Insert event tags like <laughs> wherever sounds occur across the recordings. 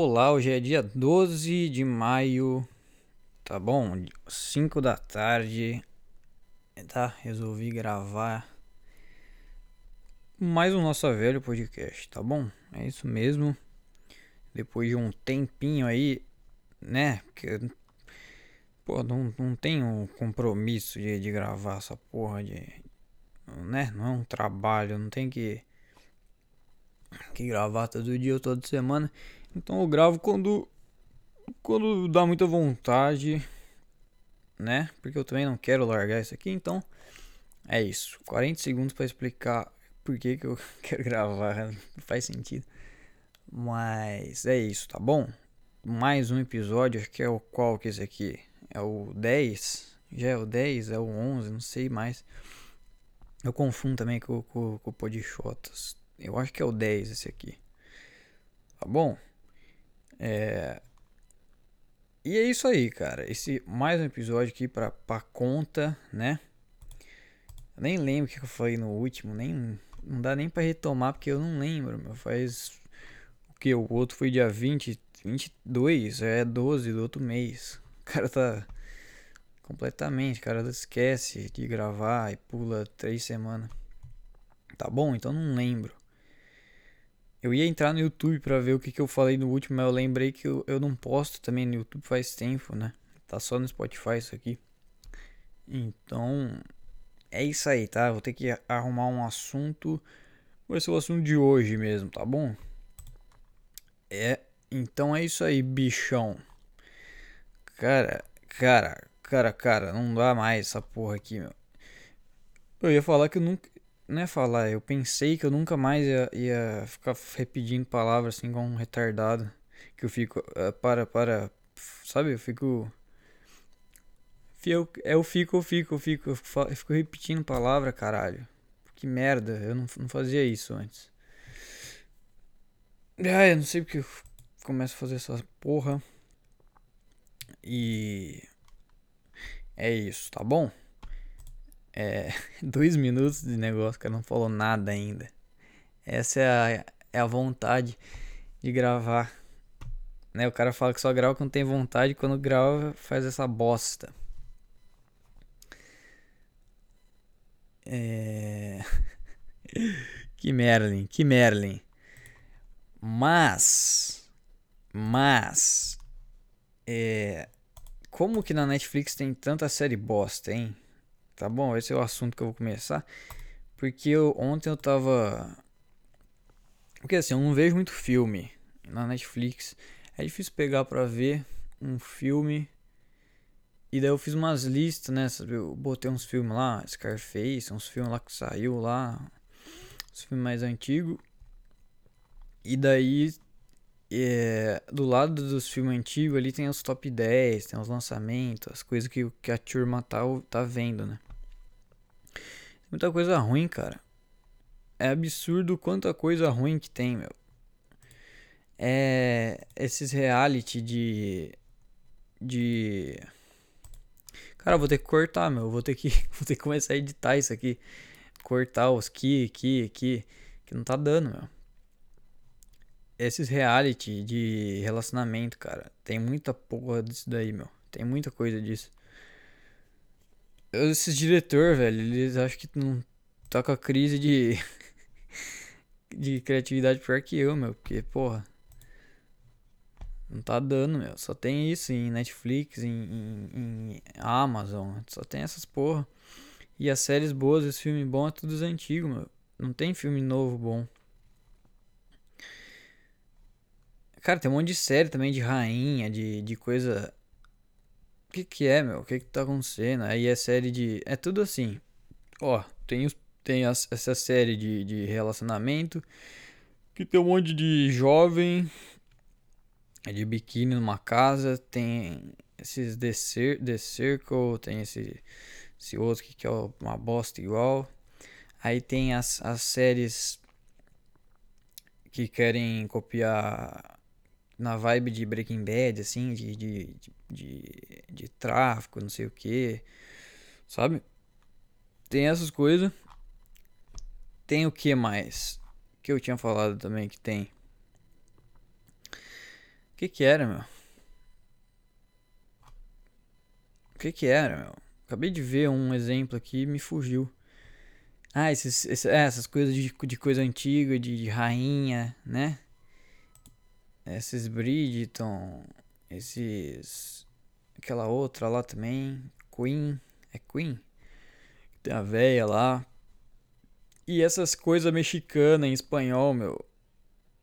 Olá, hoje é dia 12 de maio, tá bom? 5 da tarde, tá? Resolvi gravar mais um Nossa Velho podcast, tá bom? É isso mesmo. Depois de um tempinho aí, né? Porque, pô, não, não tenho compromisso de, de gravar essa porra de. Né? Não é um trabalho, não tem que que gravar todo dia ou toda semana. Então eu gravo quando quando dá muita vontade, né? Porque eu também não quero largar isso aqui, então é isso. 40 segundos para explicar por que, que eu <laughs> quero gravar, não faz sentido. Mas é isso, tá bom? Mais um episódio, acho que é o qual que é esse aqui? É o 10? Já é o 10? É o 11? Não sei mais. Eu confundo também com, com, com o. Eu acho que é o 10 esse aqui. Tá bom? É... E é isso aí, cara. Esse mais um episódio aqui pra, pra conta, né? Eu nem lembro o que eu falei no último, nem não dá nem para retomar porque eu não lembro, meu. Faz o que o outro foi dia 20, 22, é 12 do outro mês. O cara tá completamente, o cara esquece de gravar e pula três semanas. Tá bom? Então não lembro. Eu ia entrar no YouTube para ver o que, que eu falei no último, mas eu lembrei que eu, eu não posto também no YouTube faz tempo, né? Tá só no Spotify isso aqui. Então, é isso aí, tá? Vou ter que arrumar um assunto. Vai ser o assunto de hoje mesmo, tá bom? É, então é isso aí, bichão. Cara, cara, cara, cara, não dá mais essa porra aqui, meu. Eu ia falar que eu nunca, não é falar, eu pensei que eu nunca mais ia, ia ficar repetindo palavras assim com um retardado. Que eu fico, uh, para, para, sabe? Eu fico. Eu, eu fico, eu fico, eu fico, eu fico repetindo palavra, caralho. Que merda, eu não, não fazia isso antes. Ah, eu não sei porque eu começo a fazer essa porra. E. É isso, tá bom? É, <laughs> dois minutos de negócio, cara, não falou nada ainda. Essa é a, é a vontade de gravar. Né? O cara fala que só grava quando tem vontade, quando grava faz essa bosta. É... <laughs> que Merlin, que Merlin. Mas, mas, é... como que na Netflix tem tanta série bosta, hein? Tá bom? Esse é o assunto que eu vou começar. Porque eu, ontem eu tava. Porque assim, eu não vejo muito filme na Netflix. É difícil pegar pra ver um filme. E daí eu fiz umas listas, né? Eu botei uns filmes lá, Scarface, uns filmes lá que saiu lá. Os filmes mais antigos. E daí. É, do lado dos filmes antigos ali tem os top 10, tem os lançamentos, as coisas que, que a turma tá, tá vendo, né? Muita coisa ruim, cara. É absurdo quanta coisa ruim que tem, meu. É. Esses reality de. De. Cara, eu vou ter que cortar, meu. Vou ter que, <laughs> vou ter que começar a editar isso aqui. Cortar os que, aqui, aqui. Que não tá dando, meu. Esses reality de relacionamento, cara. Tem muita porra disso daí, meu. Tem muita coisa disso. Esses diretor, velho, eles acham que não tá com a crise de. <laughs> de criatividade pior que eu, meu. Porque, porra. Não tá dando, meu. Só tem isso em Netflix, em, em, em Amazon. Só tem essas porra. E as séries boas, os filmes bons, é tudo os antigos, meu. Não tem filme novo bom. Cara, tem um monte de série também de rainha, de, de coisa que que é, meu? O que que tá acontecendo? Aí é série de. É tudo assim. Ó, tem, os, tem as, essa série de, de relacionamento. Que tem um monte de jovem. É de biquíni numa casa. Tem esses The, Cir The Circle. Tem esse, esse outro que, é uma bosta igual. Aí tem as, as séries que querem copiar na vibe de Breaking Bad, assim, de, de, de, de, tráfico, não sei o que, sabe? Tem essas coisas. Tem o que mais? Que eu tinha falado também que tem. que que era, meu? O que que era, meu? Acabei de ver um exemplo aqui e me fugiu. Ah, esses, esses, é, essas coisas de, de coisa antiga, de, de rainha, né? Esses Bridgeton, esses. Aquela outra lá também, Queen. É Queen? Tem a véia lá. E essas coisas mexicanas em espanhol, meu.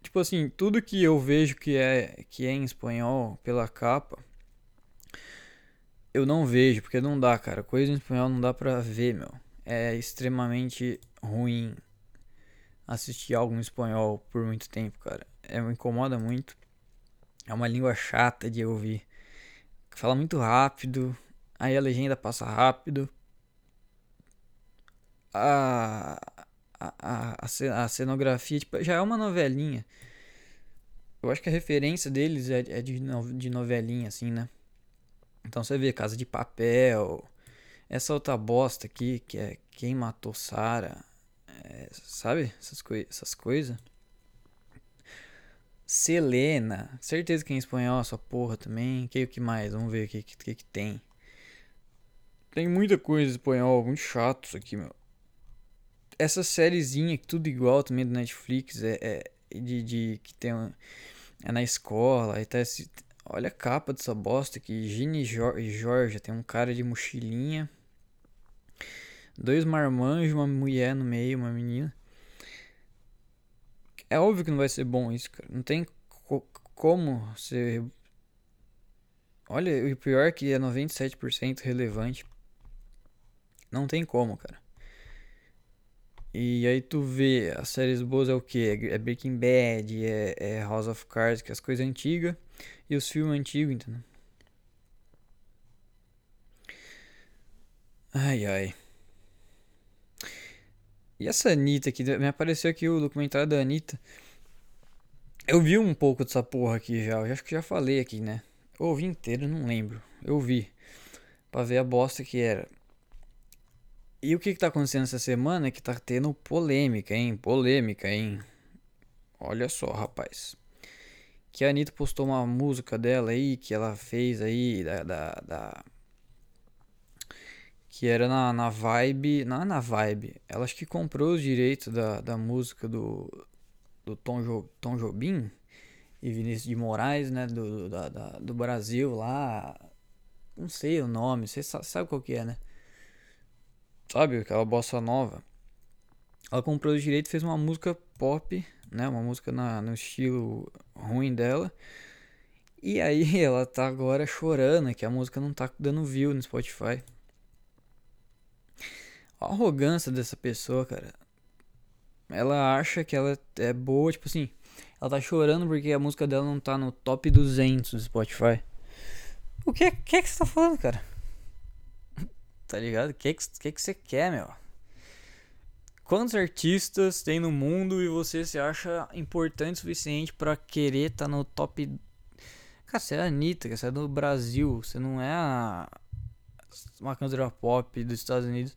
Tipo assim, tudo que eu vejo que é, que é em espanhol pela capa, eu não vejo, porque não dá, cara. Coisa em espanhol não dá pra ver, meu. É extremamente ruim assistir algo em espanhol por muito tempo, cara. É, me incomoda muito. É uma língua chata de ouvir. Fala muito rápido. Aí a legenda passa rápido. A, a, a, a cenografia tipo, já é uma novelinha. Eu acho que a referência deles é, é de, de novelinha, assim, né? Então você vê Casa de Papel, essa outra bosta aqui, que é Quem Matou Sara, é, sabe? Essas, coi essas coisas. Selena, certeza que é em espanhol essa porra também. Que o que mais? Vamos ver o que, que, que tem. Tem muita coisa em espanhol, muito chato isso aqui, meu essa sériezinha, tudo igual também do Netflix, é, é de, de, que tem é na escola, tá esse, olha a capa dessa bosta aqui, Gini e Jorge, tem um cara de mochilinha, dois marmanjos, uma mulher no meio, uma menina. É óbvio que não vai ser bom isso, cara. Não tem co como ser. Olha, o pior é que é 97% relevante. Não tem como, cara. E aí tu vê, as séries boas é o que? É Breaking Bad, é, é, House of Cards, que é as coisas antigas, e os filmes antigos, entendeu? Ai ai. E essa Anitta aqui, me apareceu aqui o documentário da Anitta. Eu vi um pouco dessa porra aqui já, eu acho que já falei aqui, né? Eu ouvi inteiro, não lembro. Eu vi. Pra ver a bosta que era. E o que, que tá acontecendo essa semana é que tá tendo polêmica, hein? Polêmica, hein? Olha só, rapaz. Que a Anitta postou uma música dela aí, que ela fez aí, da. da, da... que era na, na vibe. Não é na vibe. Ela acho que comprou os direitos da, da música do. Do Tom, jo, Tom Jobim e Vinícius de Moraes, né? Do, da, do Brasil lá. Não sei o nome, você sabe, sabe qual que é, né? sabe? Aquela bossa nova. Ela comprou os direitos fez uma música pop, né? Uma música na, no estilo ruim dela. E aí <laughs> ela tá agora chorando que a música não tá dando view no Spotify. A arrogância dessa pessoa, cara. Ela acha que ela é boa, tipo assim. Ela tá chorando porque a música dela não tá no top 200 do Spotify. O que, que é que você tá falando, cara? <laughs> Tá ligado? O que, que, que você quer, meu? Quantos artistas tem no mundo e você se acha importante o suficiente para querer tá no top. Cara, você é a Anitta, você é do Brasil, você não é a... uma cantora pop dos Estados Unidos.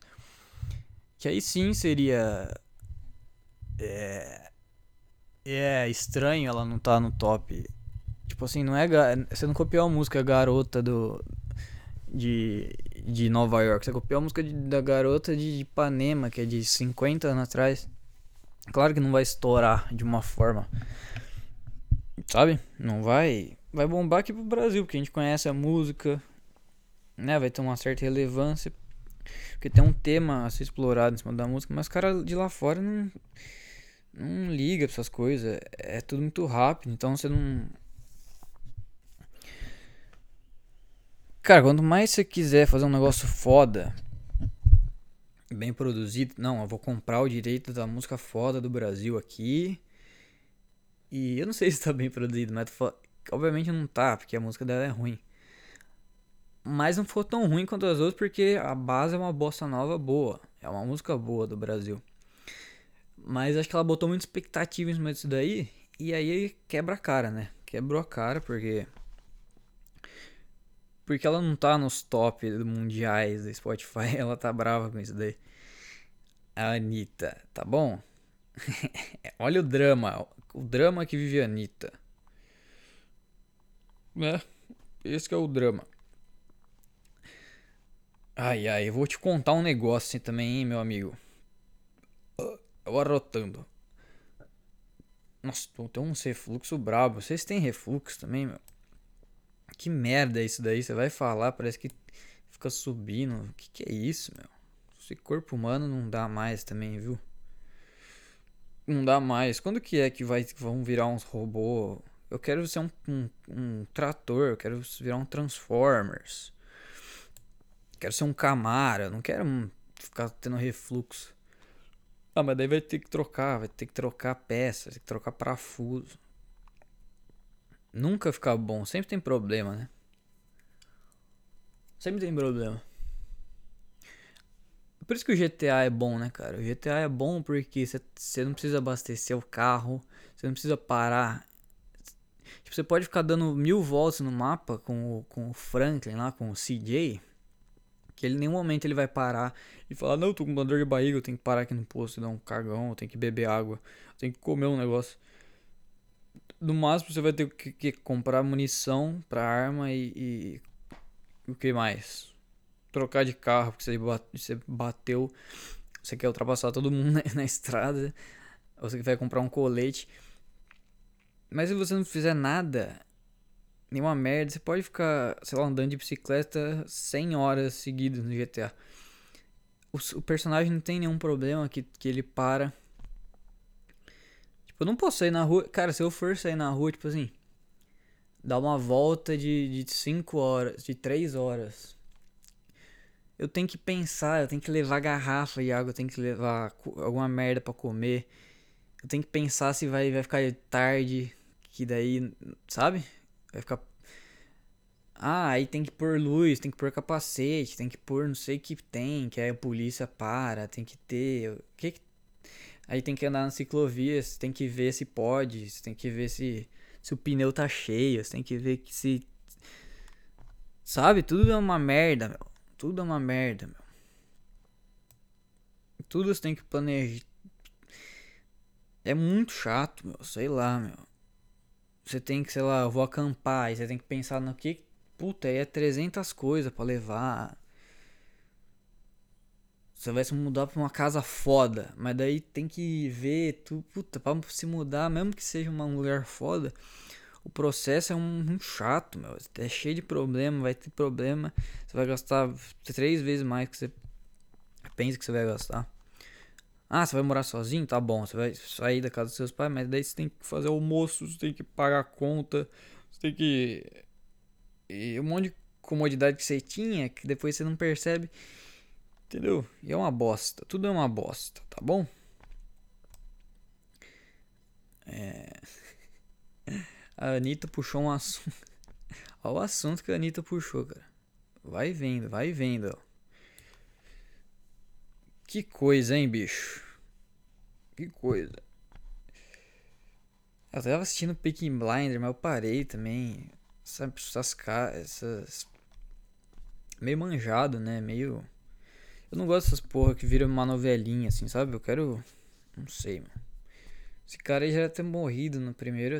Que aí sim seria. É. É estranho ela não tá no top. Tipo assim, não é. Você não copiou a música Garota do. De de Nova York. Você copiou a música de, da garota de Ipanema, que é de 50 anos atrás. Claro que não vai estourar de uma forma. Sabe? Não vai. Vai bombar aqui pro Brasil, porque a gente conhece a música. Né? Vai ter uma certa relevância. Porque tem um tema a ser explorado em cima da música. Mas os caras de lá fora não. Não liga pra essas coisas. É tudo muito rápido. Então você não Cara, quanto mais você quiser fazer um negócio foda, bem produzido, não, eu vou comprar o direito da música foda do Brasil aqui. E eu não sei <laughs> se tá bem produzido, mas obviamente não tá, porque a música dela é ruim. Mas não foi tão ruim quanto as outras, porque a base é uma bossa nova boa. É uma música boa do Brasil. Mas acho que ela botou muita expectativa em cima disso daí. E aí quebra a cara, né? Quebrou a cara, porque porque ela não tá nos top mundiais do Spotify, <laughs> ela tá brava com isso daí. A Anitta, tá bom? <laughs> Olha o drama, o drama que vive a Anitta. Né? Esse é o drama. Ai, ai, eu vou te contar um negócio assim também, hein, meu amigo. Eu arrotando. Nossa, tem um refluxo brabo. Vocês têm refluxo também, meu? Que merda é isso daí? Você vai falar, parece que fica subindo. O que, que é isso, meu? Esse corpo humano não dá mais também, viu? Não dá mais. Quando que é que vai, vão virar uns robôs? Eu quero ser um, um, um trator, eu quero virar um Transformers. Quero ser um Camara, não quero ficar tendo refluxo. Ah, mas daí vai ter que trocar, vai ter que trocar peças, vai ter que trocar parafuso. Nunca fica bom, sempre tem problema, né? Sempre tem problema. Por isso que o GTA é bom, né, cara? O GTA é bom porque você não precisa abastecer o carro, você não precisa parar. Tipo, você pode ficar dando mil voltas no mapa com o, com o Franklin lá, com o CJ que ele em nenhum momento ele vai parar e falar, não, tô com uma dor de barriga, eu tenho que parar aqui no posto e dar um cagão, eu tenho que beber água, eu tenho que comer um negócio. No máximo você vai ter que, que comprar munição pra arma e, e, o que mais? Trocar de carro, porque você bateu, você quer ultrapassar todo mundo <laughs> na, na estrada, você vai comprar um colete. Mas se você não fizer nada, nenhuma merda. Você pode ficar, sei lá, andando de bicicleta 100 horas seguidas no GTA. O, o, personagem não tem nenhum problema que, que ele para. Tipo, eu não posso sair na rua. Cara, se eu for sair na rua, tipo assim, dar uma volta de 5 horas, de 3 horas. Eu tenho que pensar, eu tenho que levar garrafa de água, eu tenho que levar alguma merda para comer. Eu tenho que pensar se vai, vai ficar tarde, que daí, sabe? Vai ficar. Ah, aí tem que pôr luz, tem que pôr capacete, tem que pôr não sei o que tem, que aí a polícia para, tem que ter. O que, que... Aí tem que andar na ciclovia, você tem que ver se pode, você tem que ver se, se o pneu tá cheio, você tem que ver que se. Sabe? Tudo é uma merda, meu. Tudo é uma merda, meu. Tudo você tem que planejar. É muito chato, meu. Sei lá, meu. Você tem que, sei lá, eu vou acampar, aí você tem que pensar no que. Puta, aí é 300 coisas para levar. Você vai se mudar pra uma casa foda, mas daí tem que ver tu, puta, pra se mudar, mesmo que seja um lugar foda, o processo é um, um chato, meu. É cheio de problema, vai ter problema. Você vai gastar três vezes mais que você pensa que você vai gastar. Ah, você vai morar sozinho? Tá bom, você vai sair da casa dos seus pais, mas daí você tem que fazer almoço, você tem que pagar a conta, você tem que. E um monte de comodidade que você tinha que depois você não percebe. Entendeu? E é uma bosta. Tudo é uma bosta, tá bom? É. <laughs> A Anitta puxou um assunto. <laughs> Olha o assunto que a Anitta puxou, cara. Vai vendo, vai vendo, ó. Que coisa, hein, bicho? Que coisa. Eu tava assistindo Peaky Blinder, mas eu parei também. Sabe, essas essas. Meio manjado, né? Meio. Eu não gosto dessas porra que viram uma novelinha, assim, sabe? Eu quero. Não sei, mano. Esse cara aí já ia ter morrido no primeiro.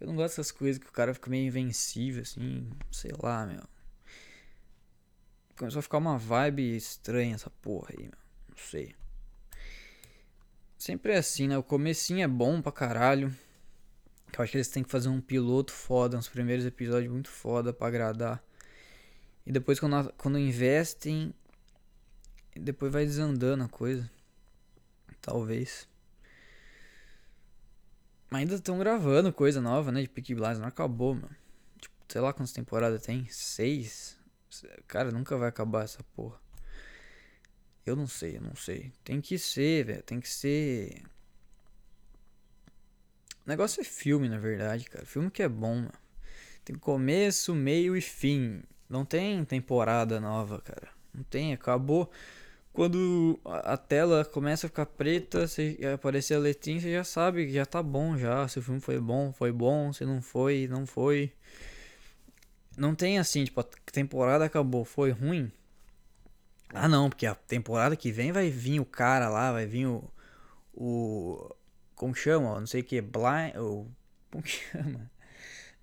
Eu não gosto dessas coisas que o cara fica meio invencível, assim. Sei lá, meu. Começou a ficar uma vibe estranha essa porra aí, meu sei. Sempre é assim, né? O comecinho é bom pra caralho. Eu acho que eles têm que fazer um piloto foda, uns primeiros episódios muito foda pra agradar. E depois quando, quando investem, depois vai desandando a coisa. Talvez. Mas ainda estão gravando coisa nova, né? De Peaky Blinders. Não acabou, mano. Tipo, sei lá quantas temporadas tem. Seis? Cara, nunca vai acabar essa porra. Eu não sei, eu não sei. Tem que ser, velho. Tem que ser. O negócio é filme, na verdade, cara. Filme que é bom, mano. Tem começo, meio e fim. Não tem temporada nova, cara. Não tem, acabou. Quando a tela começa a ficar preta, se aparecer a letrinha, você já sabe que já tá bom já. Se o filme foi bom, foi bom. Se não foi, não foi. Não tem assim, tipo, a temporada acabou, foi ruim. Ah, não, porque a temporada que vem vai vir o cara lá, vai vir o. O. Como chama? Não sei o que. Blind. O, como <laughs> chama?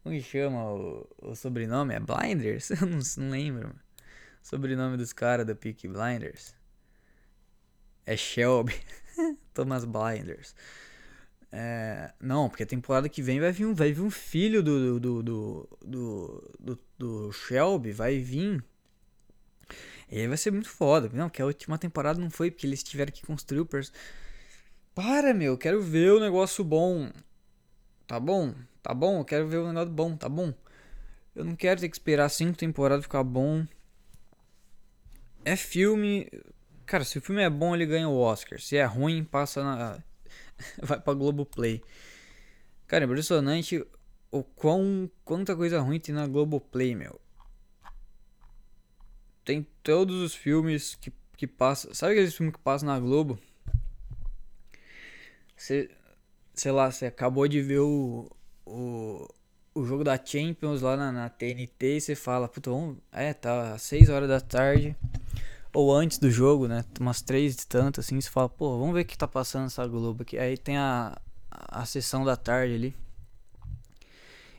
Como chama o, o sobrenome? É Blinders? <laughs> Eu não, não lembro. Mano. Sobrenome dos caras da Peak Blinders. É Shelby. <laughs> Thomas Blinders. É, não, porque a temporada que vem vai vir um, vai vir um filho do do, do, do, do, do Shelby, vai vir. E aí vai ser muito foda. Não, que a última temporada não foi porque eles tiveram que construir o personagem. Para, meu, quero ver o negócio bom. Tá bom? Tá bom? Eu quero ver o negócio bom, tá bom? Eu não quero ter que esperar cinco temporadas ficar bom. É filme. Cara, se o filme é bom, ele ganha o Oscar. Se é ruim, passa na. <laughs> Vai pra Globoplay. Cara, impressionante o quão. Quanta coisa ruim tem na Globoplay, meu. Tem todos os filmes que, que passam. Sabe aqueles filmes que passam na Globo? Você. Sei lá, você acabou de ver o. O, o jogo da Champions lá na, na TNT e você fala, puta, vamos. É, tá às 6 horas da tarde ou antes do jogo, né? Umas três de tanto, assim, você fala, pô, vamos ver o que tá passando essa Globo aqui. Aí tem a, a sessão da tarde ali.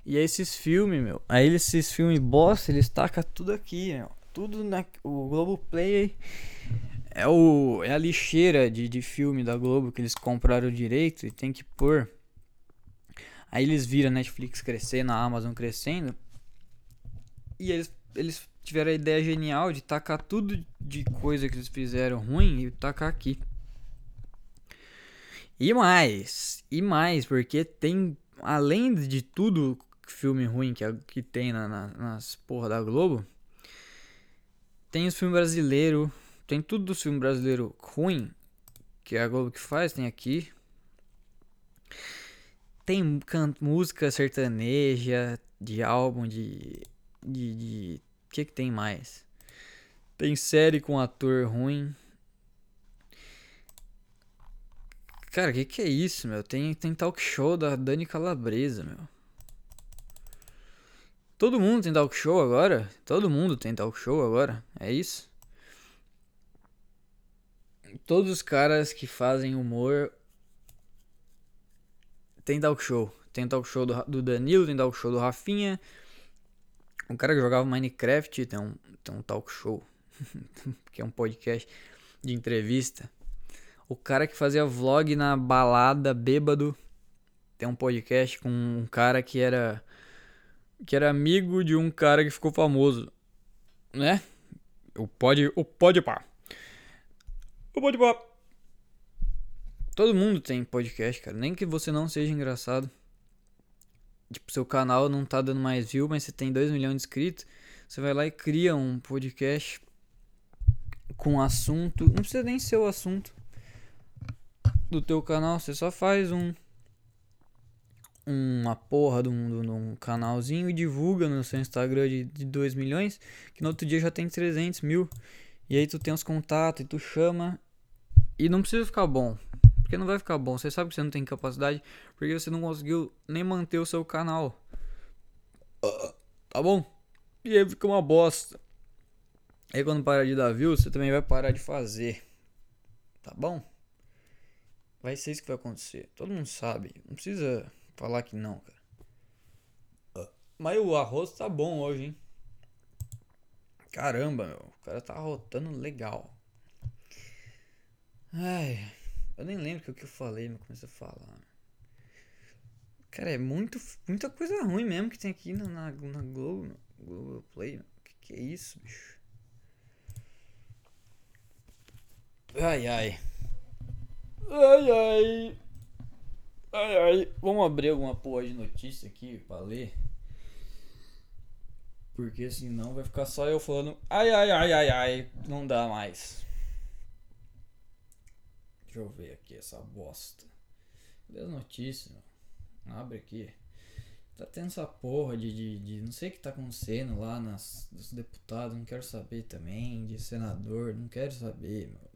E esses filmes, meu. Aí esses filmes bosta, eles tacam tudo aqui, meu. Tudo na. O Globo Play é, o, é a lixeira de, de filme da Globo que eles compraram direito e tem que pôr. Aí eles viram a Netflix crescendo, a Amazon crescendo. E eles, eles tiveram a ideia genial de tacar tudo de coisa que eles fizeram ruim e tacar aqui. E mais, e mais, porque tem, além de tudo filme ruim que, que tem na, na, nas porra da Globo, tem os filmes brasileiros, tem tudo dos filmes brasileiros ruim, que é a Globo que faz, tem aqui. Tem música sertaneja, de álbum, de, de, de que que tem mais? Tem série com ator ruim. Cara, que que é isso, meu? Tem, tem talk show da Dani Calabresa, meu. Todo mundo tem talk show agora? Todo mundo tem talk show agora? É isso? Todos os caras que fazem humor tem talk show. Tem talk show do, Danilo, tem talk show do Rafinha, um cara que jogava Minecraft tem um, tem um talk show, <laughs> que é um podcast de entrevista. O cara que fazia vlog na balada bêbado tem um podcast com um cara que era que era amigo de um cara que ficou famoso, né? O pode, o pode pá. O pode pá. Todo mundo tem podcast, cara, nem que você não seja engraçado tipo, seu canal não tá dando mais view, mas você tem 2 milhões de inscritos, você vai lá e cria um podcast com assunto, não precisa nem ser o assunto do teu canal, você só faz um uma porra de um, de um canalzinho e divulga no seu Instagram de, de 2 milhões, que no outro dia já tem 300 mil. E aí tu tem os contatos e tu chama. E não precisa ficar bom. Porque não vai ficar bom. Você sabe que você não tem capacidade porque você não conseguiu nem manter o seu canal. Tá bom? E aí fica uma bosta. Aí quando parar de dar view, você também vai parar de fazer. Tá bom? Vai ser isso que vai acontecer. Todo mundo sabe. Não precisa falar que não, cara. Mas o arroz tá bom hoje, hein? Caramba, meu. O cara tá rotando legal. Ai. Eu nem lembro o que eu falei, mas comecei a falar. Cara, é muito, muita coisa ruim mesmo que tem aqui na, na, na Globo, Globo Play. Que que é isso, bicho? Ai, ai. Ai, ai. Ai, ai. Vamos abrir alguma porra de notícia aqui pra ler. Porque senão vai ficar só eu falando ai, ai, ai, ai, ai. Não dá mais. Deixa eu ver aqui essa bosta. Cadê as notícias? Abre aqui. Tá tendo essa porra de, de, de, Não sei o que tá acontecendo lá nas, dos deputados. Não quero saber também. De senador. Não quero saber, meu.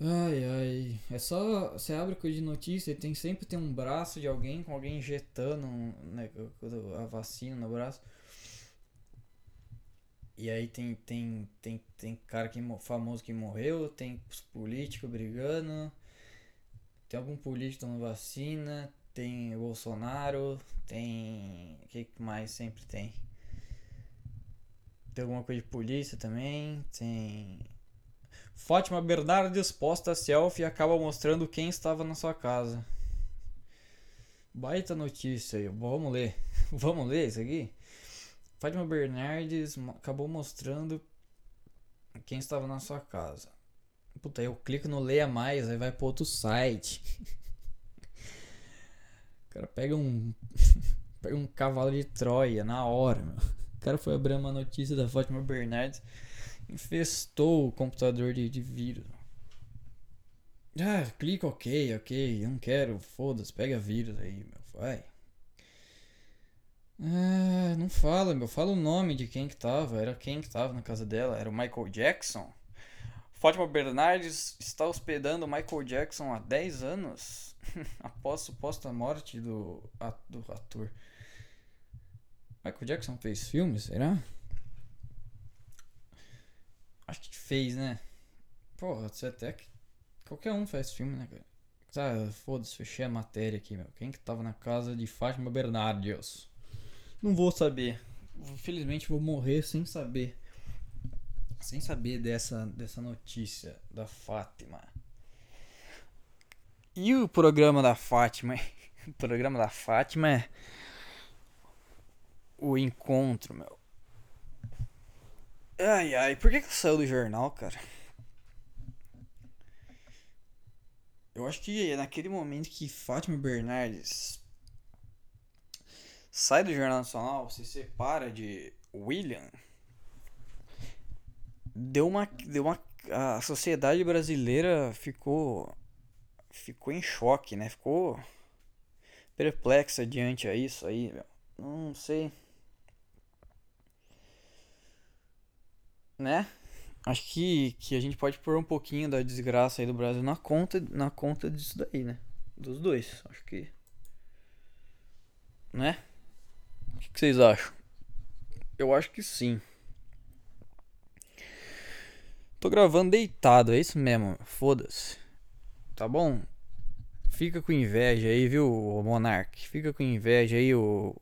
Ai, ai. É só. Você abre coisa de notícia e tem sempre tem um braço de alguém com alguém injetando né, a vacina no braço. E aí tem, tem, tem, tem cara que, famoso que morreu, tem político brigando, tem algum político tomando vacina, tem Bolsonaro, tem. O que mais sempre tem? Tem alguma coisa de polícia também, tem. Fátima Bernardes posta selfie e acaba mostrando quem estava na sua casa. Baita notícia aí, vamos ler. <laughs> vamos ler isso aqui? Fátima Bernardes acabou mostrando quem estava na sua casa. Puta, eu clico no Leia Mais, aí vai pro outro site. <laughs> o cara pega um. <laughs> pega um cavalo de Troia na hora, meu. O cara foi abrir uma notícia da Fátima Bernardes. Infestou o computador de, de vírus. Ah, clica ok, ok. Não quero, foda-se, pega vírus aí, meu. Vai. Ah, não fala, meu. Fala o nome de quem que tava. Era quem que tava na casa dela. Era o Michael Jackson. Fátima Bernardes está hospedando Michael Jackson há 10 anos <laughs> após suposta morte do, do ator. Michael Jackson fez filmes, será? Acho que fez, né? Porra, você até que. Qualquer um faz filme, né, cara? Tá, foda-se, fechei a matéria aqui, meu. Quem que tava na casa de Fátima Bernardes? Não vou saber. Infelizmente vou morrer sem saber sem saber dessa, dessa notícia da Fátima. E o programa da Fátima? <laughs> O programa da Fátima é o encontro, meu. Ai ai, por que que saiu do jornal, cara? Eu acho que é naquele momento que Fátima Bernardes sai do Jornal Nacional, se separa de William deu uma deu uma a sociedade brasileira ficou ficou em choque, né? Ficou perplexa diante a isso aí. Não sei. Né? Acho que, que a gente pode pôr um pouquinho da desgraça aí do Brasil na conta, na conta disso daí, né? Dos dois. Acho que. Né? O que, que vocês acham? Eu acho que sim. Tô gravando deitado, é isso mesmo. Foda-se. Tá bom? Fica com inveja aí, viu, Monark? Fica com inveja aí, o.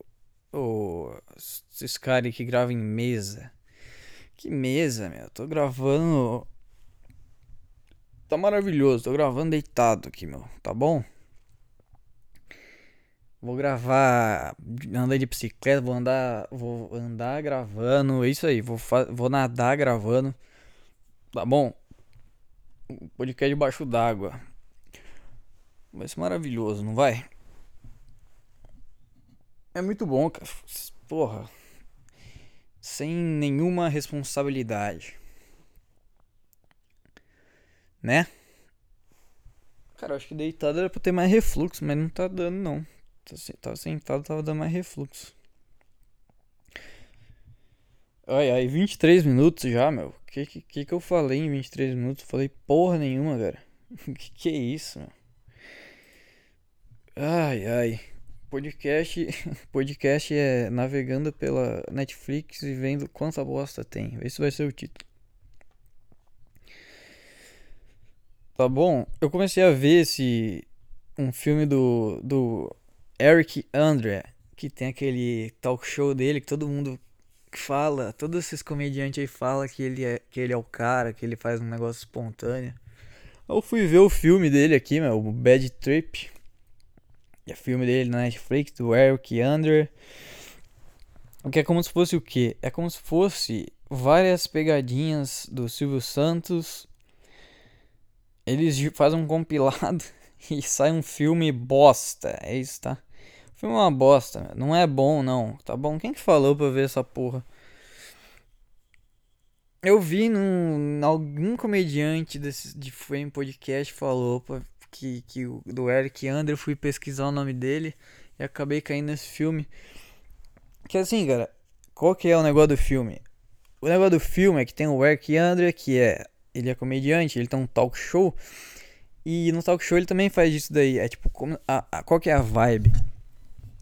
o esses caras que gravam em mesa. Que mesa, meu? Tô gravando. Tá maravilhoso, tô gravando deitado aqui, meu. Tá bom? Vou gravar andar de bicicleta, vou andar, vou andar gravando, é isso aí, vou, vou nadar gravando. Tá bom? Podcast debaixo d'água. Vai ser maravilhoso, não vai? É muito bom, cara. Porra. Sem nenhuma responsabilidade. Né? Cara, eu acho que deitado era pra ter mais refluxo, mas não tá dando, não. Tava sentado, tava dando mais refluxo. Ai, ai, 23 minutos já, meu. Que, que que eu falei em 23 minutos? Falei porra nenhuma, cara. <laughs> que que é isso, meu? Ai, ai. Podcast, <laughs> podcast é navegando pela Netflix e vendo quanta bosta tem. Esse vai ser o título. Tá bom? Eu comecei a ver esse um filme do do Eric Andre, que tem aquele talk show dele que todo mundo fala, todos esses comediantes aí falam que ele é, que ele é o cara, que ele faz um negócio espontâneo. Eu fui ver o filme dele aqui, meu, o Bad Trip. É filme dele na Netflix, do Eric Andre. Que é como se fosse o quê? É como se fosse várias pegadinhas do Silvio Santos. Eles fazem um compilado <laughs> e sai um filme bosta. É isso, tá? filme é uma bosta, não é bom não, tá bom? Quem que falou pra ver essa porra? Eu vi num, algum comediante desse, de Frame Podcast falou pra, que, que do Eric Andre, eu fui pesquisar o nome dele e acabei caindo nesse filme. Que assim, cara, qual que é o negócio do filme? O negócio do filme é que tem o Eric Andre, que é. Ele é comediante, ele tem um talk show. E no talk show ele também faz isso daí. É tipo, como, a, a, qual que é a vibe?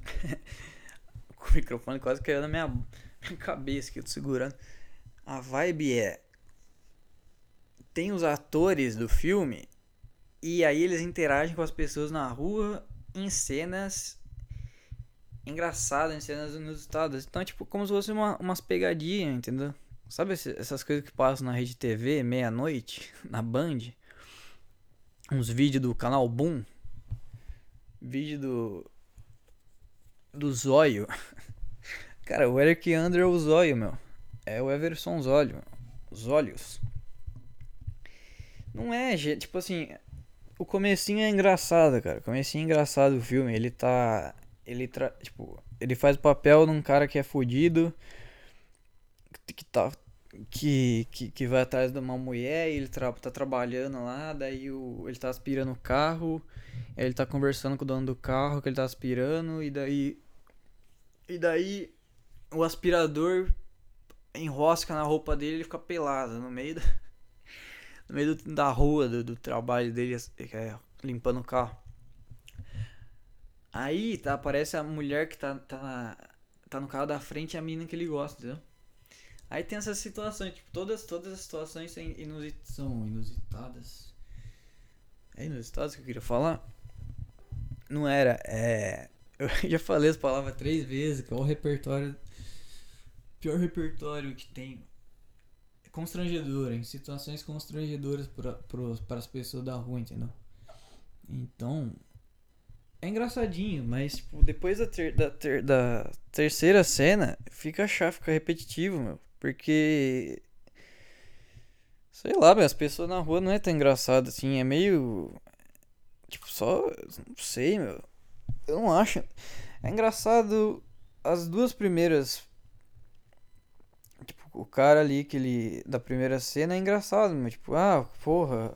<laughs> o microfone quase caiu na minha, minha <laughs> cabeça que eu tô segurando. A vibe é. Tem os atores do filme. E aí eles interagem com as pessoas na rua. em cenas engraçadas, em cenas inusitadas. Então, tipo, como se fosse uma, umas pegadinhas, entendeu? Sabe essas coisas que passam na rede TV, meia-noite, <laughs> na Band? Uns vídeos do canal Boom. Vídeo do. Do Zóio. <laughs> Cara, o Eric Andre é o Zóio, meu. É o Everson Zóio. Os olhos. Não é, tipo assim. O comecinho é engraçado, cara. O comecinho é engraçado o filme. Ele tá. Ele tra... Tipo, ele faz o papel de um cara que é fudido. Que tá. Que, que, que vai atrás de uma mulher e ele tra... tá trabalhando lá. Daí o... ele tá aspirando o carro. Ele tá conversando com o dono do carro que ele tá aspirando. E daí. E daí. O aspirador enrosca na roupa dele e ele fica pelado no meio da, no meio do, da rua do, do trabalho dele, é, limpando o carro. Aí tá, aparece a mulher que tá, tá, tá no carro da frente e a menina que ele gosta, entendeu? Aí tem essas situações, tipo, todas, todas as situações são, inusit são inusitadas. É inusitadas que eu queria falar? Não era, é. <laughs> Eu já falei as palavras três vezes, que é o repertório pior repertório que tem é constrangedor, em situações constrangedoras para as pessoas da rua, entendeu? Então, é engraçadinho, mas tipo, depois da, ter, da, ter, da terceira cena, fica chato, fica repetitivo, meu. Porque. Sei lá, meu, as pessoas na rua não é tão engraçado assim, é meio. Tipo, só. Não sei, meu. Eu não acho. É engraçado as duas primeiras o cara ali que ele da primeira cena é engraçado, mas tipo, ah, porra.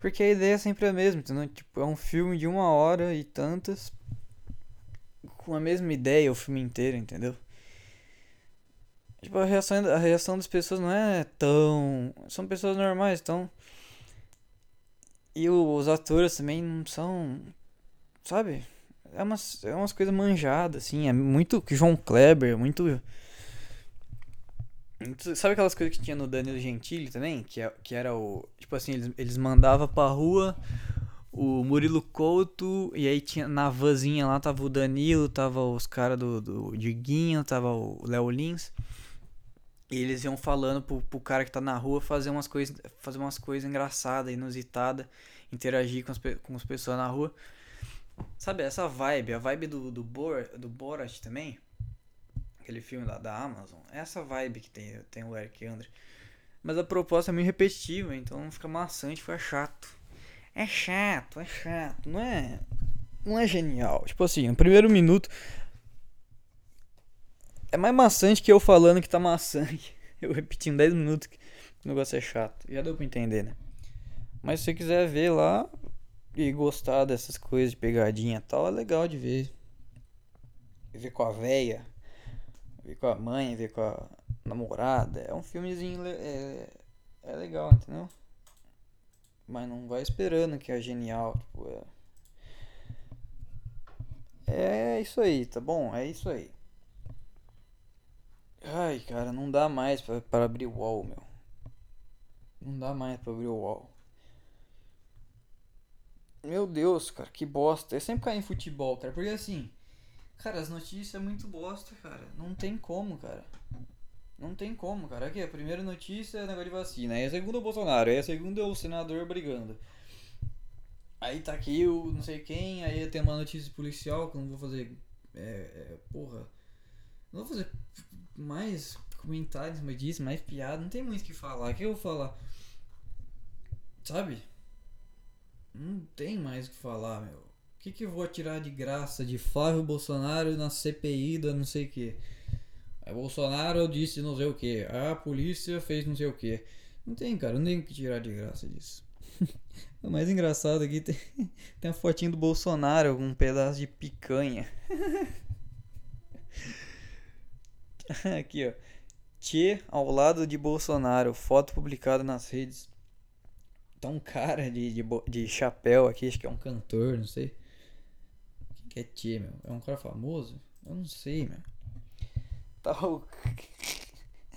Porque a ideia é sempre a mesma, entendeu? Tipo, é um filme de uma hora e tantas com a mesma ideia o filme inteiro, entendeu? Tipo, a reação, a reação das pessoas não é tão. São pessoas normais, então. E os atores também não são. Sabe? É umas, é umas coisas manjadas, assim. É muito João Kleber, muito Sabe aquelas coisas que tinha no Danilo Gentili também? Que, é, que era o. Tipo assim, eles, eles mandavam pra rua o Murilo Couto, e aí tinha na vanzinha lá tava o Danilo, tava os caras do, do Diguinho, tava o Léo Lins. E eles iam falando pro, pro cara que tá na rua fazer umas coisas fazer umas coisas engraçadas, inusitadas, interagir com as, com as pessoas na rua. Sabe, essa vibe, a vibe do, do, Bor, do Borat também aquele filme lá da Amazon. É essa vibe que tem, tem o Eric Andre. Mas a proposta é meio repetitiva, então fica maçante, fica chato. É chato, é chato. Não é. Não é genial. Tipo assim, no primeiro minuto. É mais maçante que eu falando que tá maçante. <laughs> Eu repetindo 10 minutos que o negócio é chato. Já deu pra entender, né? Mas se você quiser ver lá e gostar dessas coisas de pegadinha e tal, é legal de ver. Ver com a véia ver com a mãe, ver com a namorada. É um filmezinho é, é legal, entendeu? Mas não vai esperando que é genial. Tipo, é... é isso aí, tá bom? É isso aí. Ai, cara, não dá mais pra, pra abrir o wall, meu. Não dá mais pra abrir o wall. Meu Deus, cara, que bosta. Eu sempre caio em futebol, cara. Porque assim, Cara, as notícias é muito bosta, cara. Não tem como, cara. Não tem como, cara. Aqui, a primeira notícia é negócio de vacina. Aí a segunda é o Bolsonaro. Aí a segunda é o senador brigando. Aí tá aqui o não sei quem. Aí tem uma notícia policial que eu não vou fazer. É, é, porra. Não vou fazer mais comentários, mas disso, mais piada. Não tem muito o que falar. O que eu vou falar? Sabe? Não tem mais o que falar, meu. O que, que eu vou tirar de graça de Flávio Bolsonaro na CPI da não sei o que? Bolsonaro disse não sei o que. A polícia fez não sei o que. Não tem, cara, não tem que tirar de graça disso. <laughs> o mais engraçado aqui tem, <laughs> tem a fotinho do Bolsonaro com um pedaço de picanha. <laughs> aqui, ó. Tchê ao lado de Bolsonaro. Foto publicada nas redes. Tá um cara de, de, de chapéu aqui, acho que é um cantor, não sei que é meu? É um cara famoso? Eu não sei, meu. Tá o.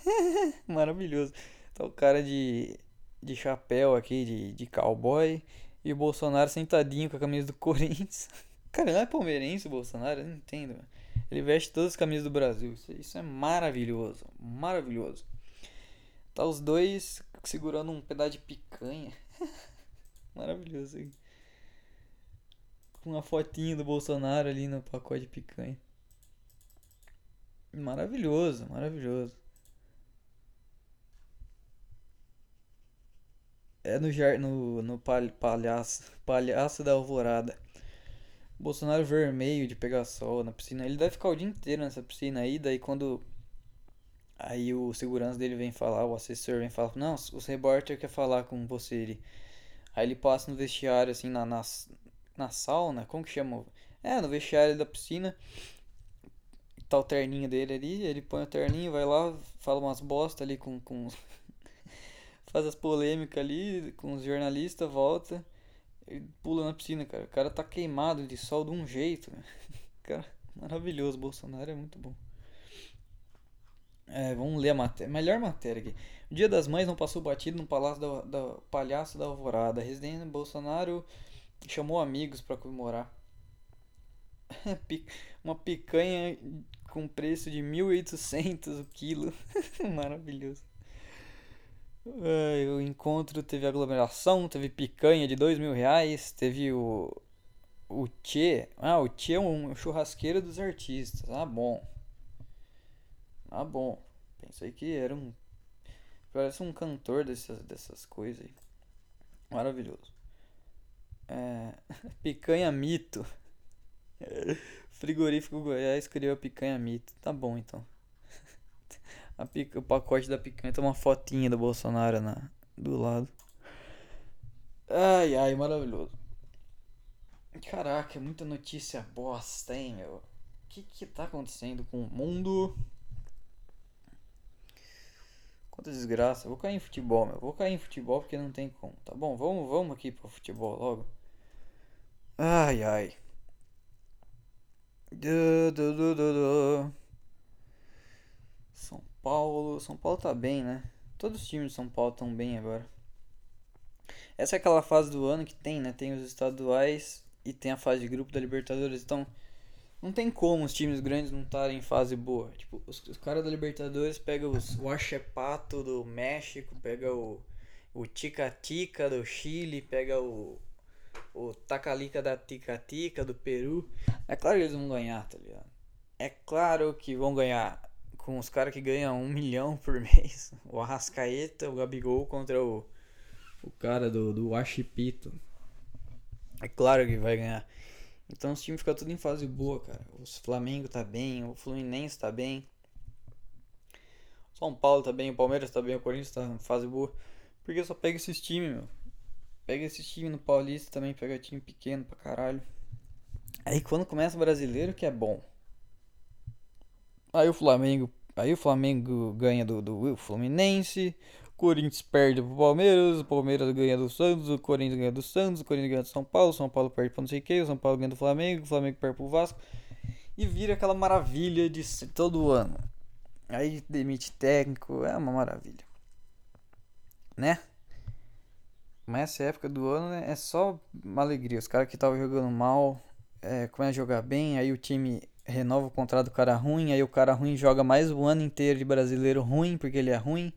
<laughs> Maravilhoso. Tá o cara de, de chapéu aqui, de, de cowboy. E o Bolsonaro sentadinho com a camisa do Corinthians. <laughs> Cara, não é palmeirense, o Bolsonaro? Eu não entendo. Mano. Ele veste todas as camisas do Brasil. Isso, isso é maravilhoso. Maravilhoso. Tá os dois segurando um pedaço de picanha. <laughs> maravilhoso. Hein? Com uma fotinha do Bolsonaro ali no pacote de picanha. Maravilhoso, maravilhoso. É no, no, no palhaço, palhaço da alvorada. Bolsonaro vermelho de pegar sol na piscina. Ele deve ficar o dia inteiro nessa piscina aí. Daí quando. Aí o segurança dele vem falar, o assessor vem falar: Não, os repórter quer falar com você. Ele... Aí ele passa no vestiário, assim, na, na, na sauna. Como que chama? É, no vestiário da piscina. Tá o terninho dele ali. Ele põe o terninho, vai lá, fala umas bosta ali com. com <laughs> faz as polêmicas ali com os jornalistas, volta. Ele pula na piscina, cara. O cara tá queimado de sol de um jeito. <laughs> Cara, maravilhoso. Bolsonaro é muito bom. É, vamos ler a matéria. Melhor matéria aqui. O Dia das Mães não passou batido no Palácio da, da Palhaço da Alvorada. Residente Bolsonaro chamou amigos para comemorar. <laughs> Uma picanha com preço de 1.800 o quilo. <laughs> Maravilhoso. o encontro teve aglomeração, teve picanha de dois mil reais, teve o. O Tchê. Ah, o Tchê é um churrasqueiro dos artistas. Ah, bom. Ah, bom. Pensei que era um. Parece um cantor dessas, dessas coisas aí. Maravilhoso. É... <laughs> Picanha mito. <laughs> Frigorífico Goiás criou a picanha mito. Tá bom então. <laughs> Pica, o pacote da picanha tem uma fotinha do Bolsonaro na, do lado. Ai, ai, maravilhoso. Caraca, muita notícia bosta, hein, meu? O que que tá acontecendo com o mundo? Quanta desgraça. vou cair em futebol, meu. Vou cair em futebol porque não tem como. Tá bom, vamos, vamos aqui pro futebol logo. Ai, ai. Du, du, du. São Paulo. São Paulo tá bem, né? Todos os times de São Paulo estão bem agora. Essa é aquela fase do ano que tem, né? Tem os estaduais e tem a fase de grupo da Libertadores. Então, não tem como os times grandes não estarem em fase boa. Tipo, os, os caras da Libertadores pegam os, o Achepato do México, pega o, o Tica Tica do Chile, pega o o Tacalica da Tica do Peru. É claro que eles vão ganhar, tá ligado? É claro que vão ganhar com os caras que ganham um milhão por <laughs> mês. O Arrascaeta, o Gabigol contra o, o cara do, do Washipito. É claro que vai ganhar. Então os times ficam tudo em fase boa, cara. O Flamengo tá bem, o Fluminense tá bem. São Paulo tá bem, o Palmeiras tá bem, o Corinthians tá em fase boa. Porque só pega esses times, meu. Pega esse time no Paulista também, pega time pequeno pra caralho. Aí quando começa o brasileiro que é bom. Aí o Flamengo. Aí o Flamengo ganha do, do Fluminense. Corinthians perde pro Palmeiras, o Palmeiras ganha do Santos, o Corinthians ganha do Santos, o Corinthians ganha do São Paulo, o São Paulo perde pra não sei o que, o São Paulo ganha do Flamengo, o Flamengo perde pro Vasco. E vira aquela maravilha de todo ano. Aí demite técnico, é uma maravilha. Né? Mas essa época do ano né, é só uma alegria. Os caras que estavam jogando mal é, começam a jogar bem, aí o time renova o contrato do cara ruim, aí o cara ruim joga mais o ano inteiro de brasileiro ruim, porque ele é ruim.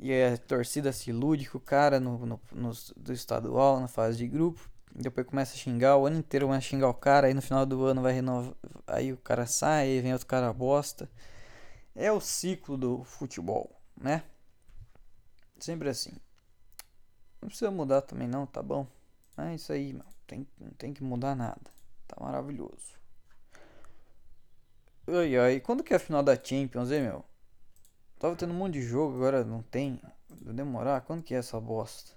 E a torcida se ilude com o cara no, no, no, do estadual, na fase de grupo. Depois começa a xingar, o ano inteiro vai xingar o cara, aí no final do ano vai renovar. Aí o cara sai, aí vem outro cara bosta. É o ciclo do futebol, né? Sempre assim. Não precisa mudar também não, tá bom? É isso aí, mano. Tem, não tem que mudar nada. Tá maravilhoso. Ai ai, quando que é a final da Champions, hein, meu? Tava tendo um monte de jogo, agora não tem. Vai demorar? Quando que é essa bosta?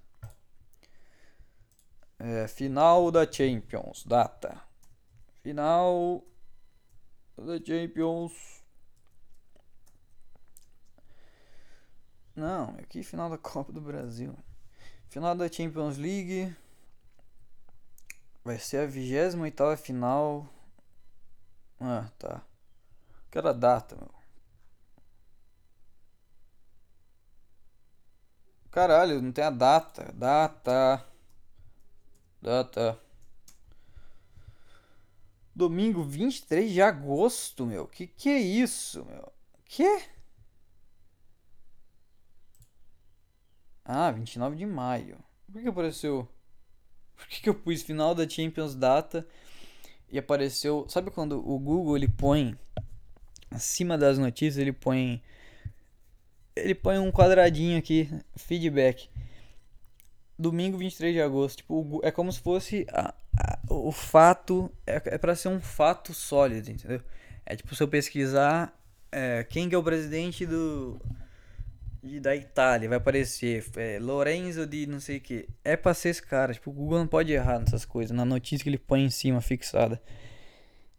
É, final da Champions, data. Final da Champions. Não, aqui final da <laughs> Copa do Brasil. Final da Champions League. Vai ser a 28 final. Ah, tá. Quero a data, meu. Caralho, não tem a data. Data. Data. Domingo 23 de agosto, meu. Que que é isso, meu? Que? Ah, 29 de maio. Por que apareceu? Por que, que eu pus final da Champions Data e apareceu. Sabe quando o Google ele põe acima das notícias, ele põe. Ele põe um quadradinho aqui, feedback. Domingo 23 de agosto. Tipo, é como se fosse a, a, o fato. É, é para ser um fato sólido, entendeu? É tipo se eu pesquisar é, quem que é o presidente do de, da Itália, vai aparecer é, Lorenzo de não sei o que. É pra ser esse cara. Tipo, o Google não pode errar nessas coisas, na notícia que ele põe em cima fixada.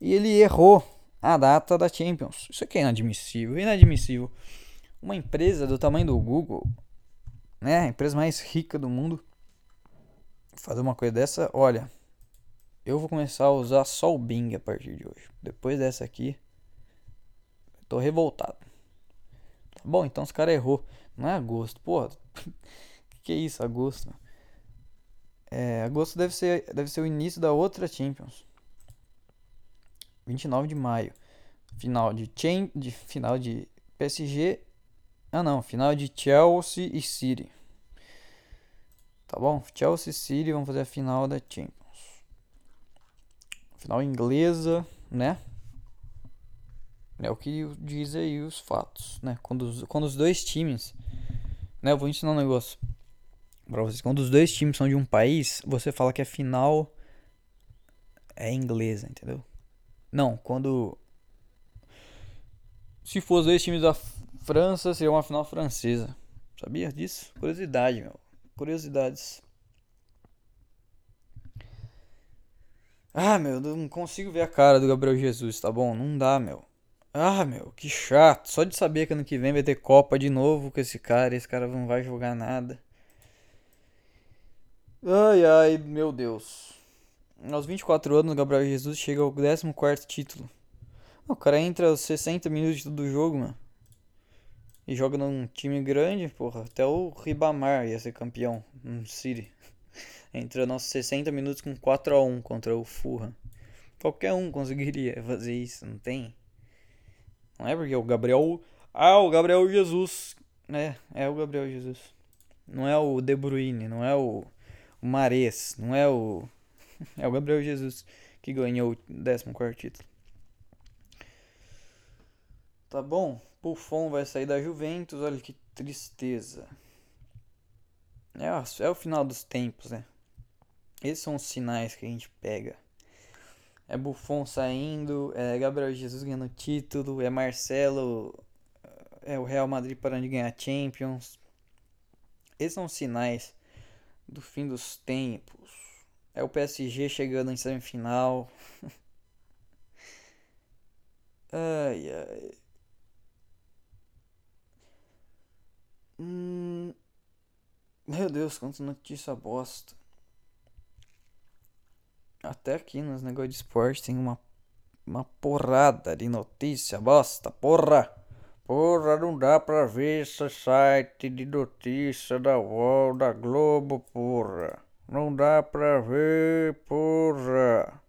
E ele errou a data da Champions. Isso aqui é inadmissível. Inadmissível. Uma empresa do tamanho do Google, né? A empresa mais rica do mundo, fazer uma coisa dessa, olha. Eu vou começar a usar só o Bing a partir de hoje. Depois dessa aqui, tô revoltado. Bom, então os caras errou. Não é agosto. Pô, <laughs> que, é isso, agosto? É, agosto deve ser, deve ser o início da outra Champions. 29 de maio. Final de, Cham de final de PSG. Ah não, final de Chelsea e City. Tá bom? Chelsea e City vão fazer a final da Champions. Final inglesa, né? É o que diz aí os fatos, né? Quando os, quando os dois times, né? Eu vou ensinar um negócio para vocês. Quando os dois times são de um país, você fala que a final é inglesa, entendeu? Não, quando se for os dois times da França, seria uma final francesa. Sabia disso? Curiosidade, meu. Curiosidades. Ah, meu, não consigo ver a cara do Gabriel Jesus, tá bom? Não dá, meu. Ah, meu, que chato. Só de saber que ano que vem vai ter Copa de novo com esse cara. Esse cara não vai jogar nada. Ai, ai, meu Deus. Aos 24 anos, Gabriel Jesus chega ao 14 título. O cara entra aos 60 minutos do jogo, mano. E joga num time grande, porra. Até o Ribamar ia ser campeão. No City. <laughs> Entrando aos 60 minutos com 4 a 1 contra o Fulham. Qualquer um conseguiria fazer isso, não tem? Não é porque o Gabriel. Ah, o Gabriel Jesus. É, é o Gabriel Jesus. Não é o De Bruyne, não é o, o Mares, não é o. <laughs> É o Gabriel Jesus que ganhou o 14 título. Tá bom? Buffon vai sair da Juventus, olha que tristeza. É, é o final dos tempos, né? Esses são os sinais que a gente pega é Buffon saindo, é Gabriel Jesus ganhando título, é Marcelo, é o Real Madrid parando de ganhar Champions. Esses são sinais do fim dos tempos. É o PSG chegando em semifinal. <laughs> ai ai. Hum... Meu Deus, quanta notícia bosta. Até aqui nos negócios de esporte tem uma, uma porrada de notícia bosta, porra! Porra, não dá pra ver esse site de notícia da UOL, da Globo, porra. Não dá pra ver, porra.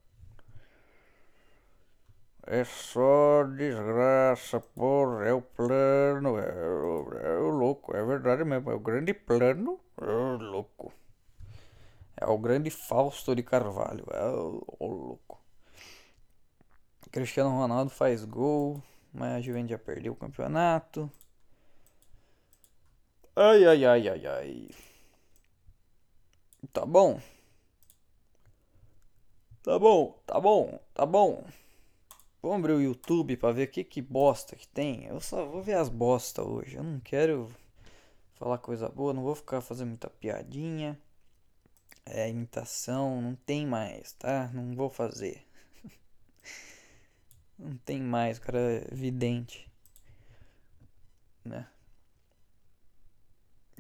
É só desgraça, porra. É o plano, é, é, é o louco. É verdade mesmo, é o grande plano. É o louco. É o grande Fausto de Carvalho. É o, louco. Cristiano Ronaldo faz gol, mas a Juventus já perdeu o campeonato. Ai, ai, ai, ai, ai. Tá bom. Tá bom, tá bom, tá bom. Vamos abrir o YouTube pra ver que, que bosta que tem. Eu só vou ver as bosta hoje. Eu não quero falar coisa boa, não vou ficar fazendo muita piadinha é, imitação, não tem mais, tá? Não vou fazer. <laughs> não tem mais, o cara é vidente. Né?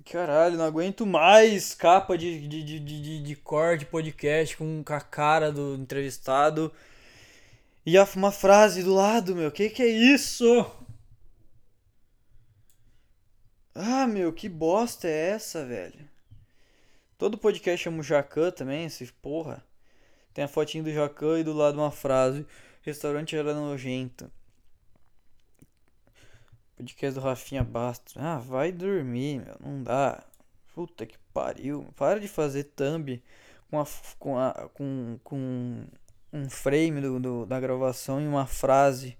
Caralho, não aguento mais capa de, de, de, de, de corte podcast com a cara do entrevistado e uma frase do lado, meu. Que que é isso? Ah, meu, que bosta é essa, velho? Todo podcast chama o Jacan também, esse porra. Tem a fotinho do Jacan e do lado uma frase. Restaurante era nojento. Podcast do Rafinha Bastos. Ah, vai dormir, meu. Não dá. Puta que pariu. Para de fazer thumb com a, com, a, com, com um frame do, do, da gravação e uma frase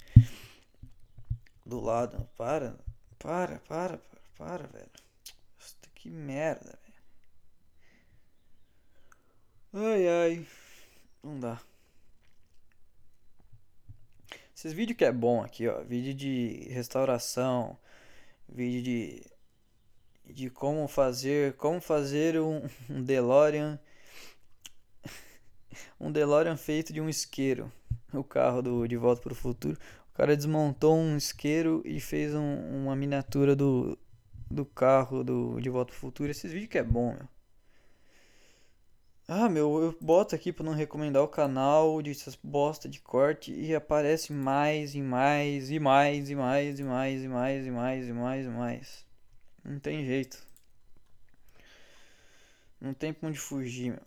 do lado. Para, para, para, para, para velho. Que merda. Ai, ai. Não dá. Esses vídeos que é bom aqui, ó. Vídeo de restauração. Vídeo de. De como fazer. Como fazer um, um DeLorean. um DeLorean feito de um isqueiro. O carro do De Volta para o Futuro. O cara desmontou um isqueiro e fez um, uma miniatura do, do carro do De Volta pro Futuro. Esses vídeos que é bom, meu. Ah, meu, eu boto aqui pra não recomendar o canal de essas bosta de corte e aparece mais e mais e mais e mais e mais e mais e mais e mais e mais. Não tem jeito. Não tem pra onde fugir, meu.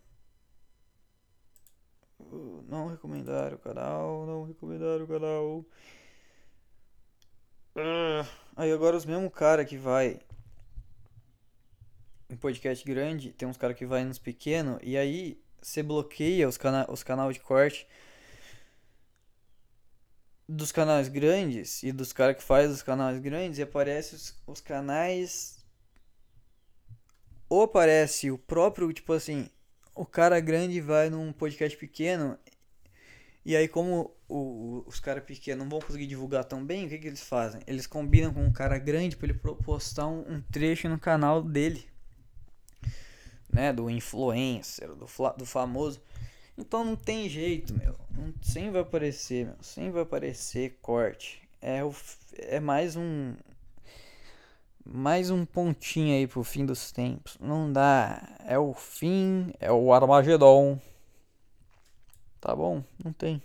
Não recomendar o canal, não recomendar o canal. Ah, aí agora os mesmos cara que vai em podcast grande, tem uns caras que vai nos pequenos, e aí você bloqueia os, cana os canais de corte dos canais grandes e dos caras que faz os canais grandes e aparece os, os canais ou aparece o próprio, tipo assim, o cara grande vai num podcast pequeno e aí como o, os caras pequenos não vão conseguir divulgar tão bem, o que, que eles fazem? Eles combinam com um cara grande para ele postar um, um trecho no canal dele né, do influencer, do, do famoso. Então não tem jeito, meu. Não, sempre vai aparecer, meu. Sempre vai aparecer corte. É, o, é mais um. Mais um pontinho aí pro fim dos tempos. Não dá. É o fim. É o Armagedon. Tá bom? Não tem.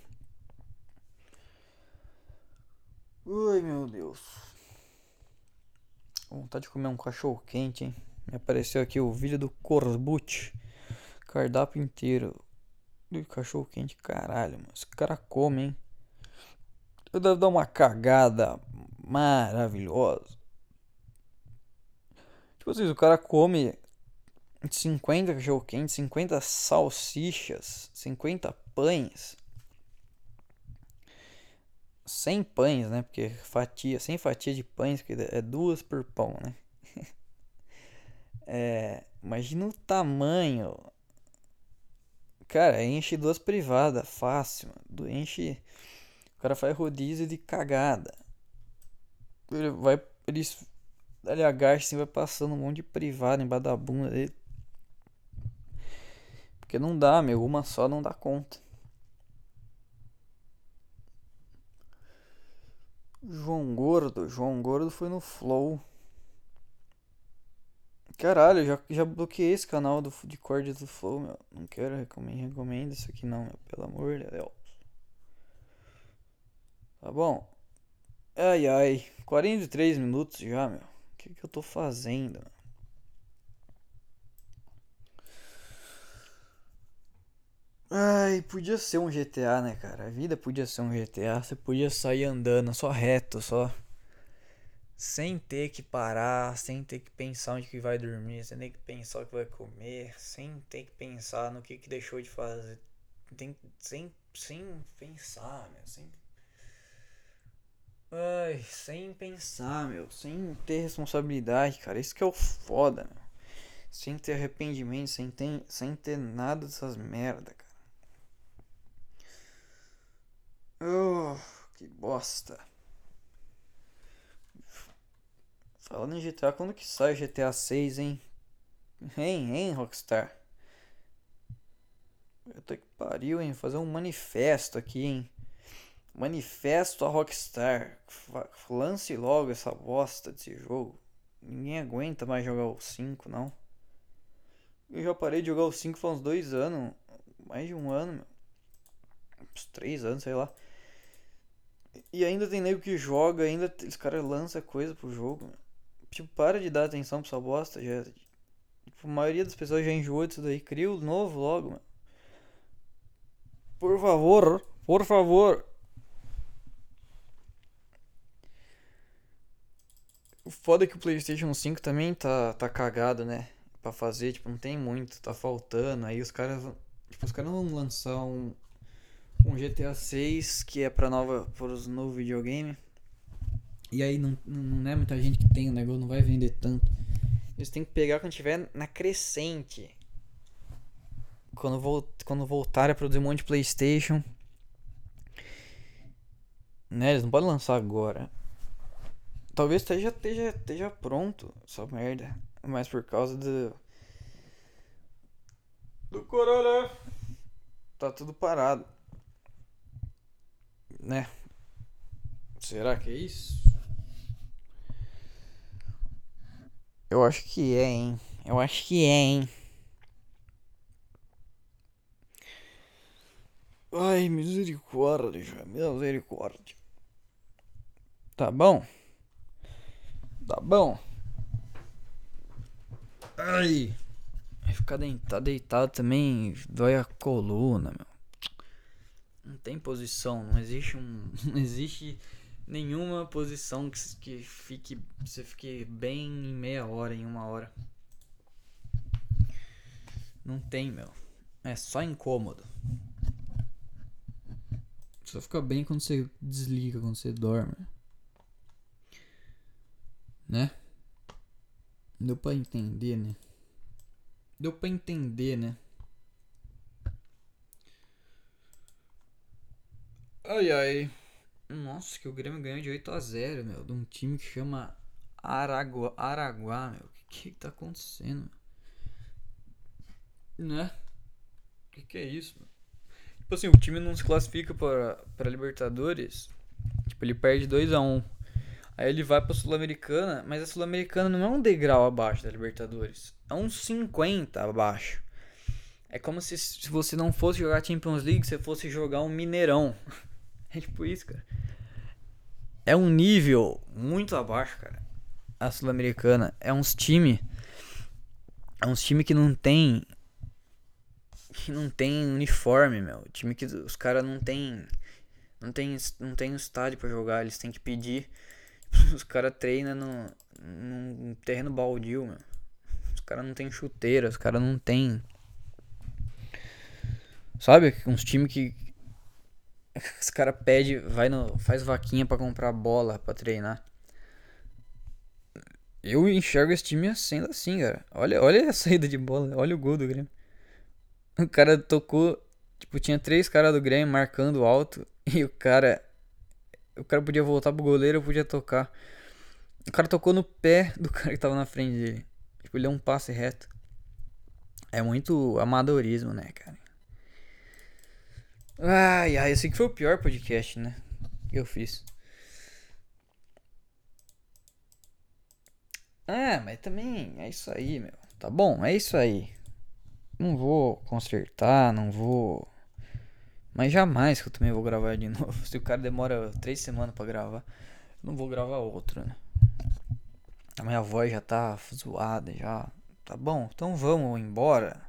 Ai meu Deus. Vontade de comer um cachorro quente, hein? Me apareceu aqui o vídeo do Corbucci. Cardápio inteiro. Do cachorro quente, caralho, mano. Esse cara come, hein? Eu devo dar uma cagada maravilhosa. Tipo assim, o cara come 50 cachorro quente, 50 salsichas, 50 pães. 100 pães, né? Porque fatia, 100 fatias de pães, que é duas por pão, né? É, imagina o tamanho. Cara, enche duas privadas, fácil. Mano. Enche. O cara faz rodízio de cagada. Ele vai. Ele, ele agacha assim, vai passando um monte de privada embaixo da bunda dele. Porque não dá, meu. Uma só não dá conta. João Gordo. João Gordo foi no Flow. Caralho, já, já bloqueei esse canal do, de cordas do Flow, meu. Não quero recomendo, recomendo isso aqui não, meu. Pelo amor de Deus. Tá bom? Ai, ai. 43 minutos já, meu. O que, que eu tô fazendo, meu? Ai, podia ser um GTA, né, cara? A vida podia ser um GTA. Você podia sair andando só reto, só sem ter que parar, sem ter que pensar onde que vai dormir, sem ter que pensar o que vai comer, sem ter que pensar no que, que deixou de fazer. Tem, sem, sem pensar, meu, sem. Ai, sem pensar, meu, sem ter responsabilidade, cara. Isso que é o foda, meu. Sem ter arrependimento, sem ter, sem ter nada dessas merda, cara. Oh, que bosta. Falando em GTA, quando que sai GTA 6, hein? Hein, hein, Rockstar? Puta que pariu, hein? Fazer um manifesto aqui, hein? Manifesto a Rockstar. Lance logo essa bosta desse jogo. Ninguém aguenta mais jogar o 5, não. Eu já parei de jogar o 5 faz uns dois anos. Mais de um ano, meu. Uns três anos, sei lá. E ainda tem nego que joga, ainda os caras lançam coisa pro jogo, meu. Tipo, para de dar atenção pra essa bosta. Já, tipo, a maioria das pessoas já enjoou disso daí. Cria o novo logo, mano. Por favor, por favor. O foda é que o PlayStation 5 também tá, tá cagado, né? Pra fazer, tipo, não tem muito, tá faltando. Aí os caras. Tipo, os caras vão lançar um, um GTA 6 que é pra nova. para os novos videogame. E aí não, não é muita gente que tem o negócio, não vai vender tanto. Eles têm que pegar quando tiver na crescente. Quando, volt, quando voltar a produzir um monte de Playstation. Né, eles não podem lançar agora. Talvez esteja, esteja, esteja pronto essa merda. Mas por causa do. Do corona. Tá tudo parado. Né? Será que é isso? Eu acho que é, hein? Eu acho que é, hein? Ai, misericórdia, misericórdia. Tá bom? Tá bom? Ai. Ficar deitado, deitado também dói a coluna, meu. Não tem posição, não existe um. <laughs> Não existe nenhuma posição que, que fique. Você fique bem em meia hora, em uma hora. Não tem, meu. É só incômodo. Só fica bem quando você desliga, quando você dorme. Né? Deu pra entender, né? Deu pra entender, né? Ai ai. Nossa, que o Grêmio ganhou de 8 a 0 meu. De um time que chama Araguá, Araguá meu. O que, que tá acontecendo? Né? O que, que é isso, meu? Tipo assim, o time não se classifica para, para Libertadores. Tipo, ele perde 2 a 1 um. Aí ele vai pra Sul-Americana, mas a Sul-Americana não é um degrau abaixo da Libertadores. É uns 50 abaixo. É como se, se você não fosse jogar Champions League, você fosse jogar um Mineirão. <laughs> É tipo isso, cara. É um nível muito abaixo, cara. A Sul-Americana. É uns time. É uns time que não tem. Que não tem uniforme, meu. Time que os caras não tem. Não tem, não tem estádio para jogar, eles têm que pedir. <laughs> Os caras treinam no, num terreno baldio, meu. Os caras não tem chuteira, os caras não tem. Sabe? Uns times que <laughs> os cara pede, vai no, faz vaquinha para comprar bola para treinar. Eu enxergo esse time sendo assim, cara. Olha, olha a <laughs> saída de bola, olha o gol do Grêmio. O cara tocou, tipo, tinha três caras do Grêmio marcando alto <laughs> e o cara o cara podia voltar pro goleiro, podia tocar. O cara tocou no pé do cara que tava na frente dele. Tipo, ele deu um passe reto. É muito amadorismo, né, cara? Ai, ai, esse aqui foi o pior podcast, né? Que eu fiz. Ah, mas também é isso aí, meu. Tá bom? É isso aí. Não vou consertar, não vou. Mas jamais que eu também vou gravar de <laughs> novo. Se o cara demora três semanas para gravar, não vou gravar outro, né? A minha voz já tá zoada, já. Tá bom, então vamos embora.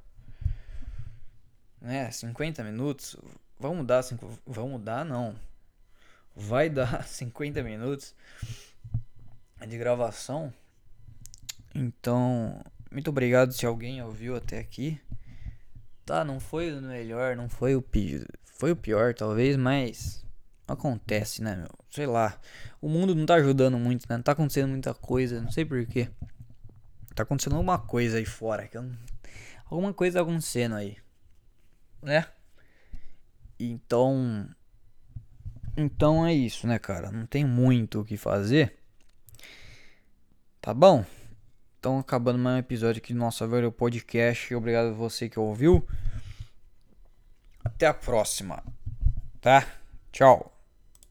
Né, 50 minutos. Vamos dar, cinco, vamos dar não. Vai dar <laughs> 50 minutos de gravação. Então, muito obrigado se alguém ouviu até aqui. Tá, não foi o melhor, não foi o pior, foi o pior talvez, mas acontece, né, meu? Sei lá. O mundo não tá ajudando muito, né? Não tá acontecendo muita coisa, não sei porquê. Tá acontecendo alguma coisa aí fora, que eu alguma coisa acontecendo aí, né? Então. Então é isso, né, cara? Não tem muito o que fazer. Tá bom? Então, acabando mais um episódio aqui do nosso velho podcast. Obrigado a você que ouviu. Até a próxima. Tá? Tchau.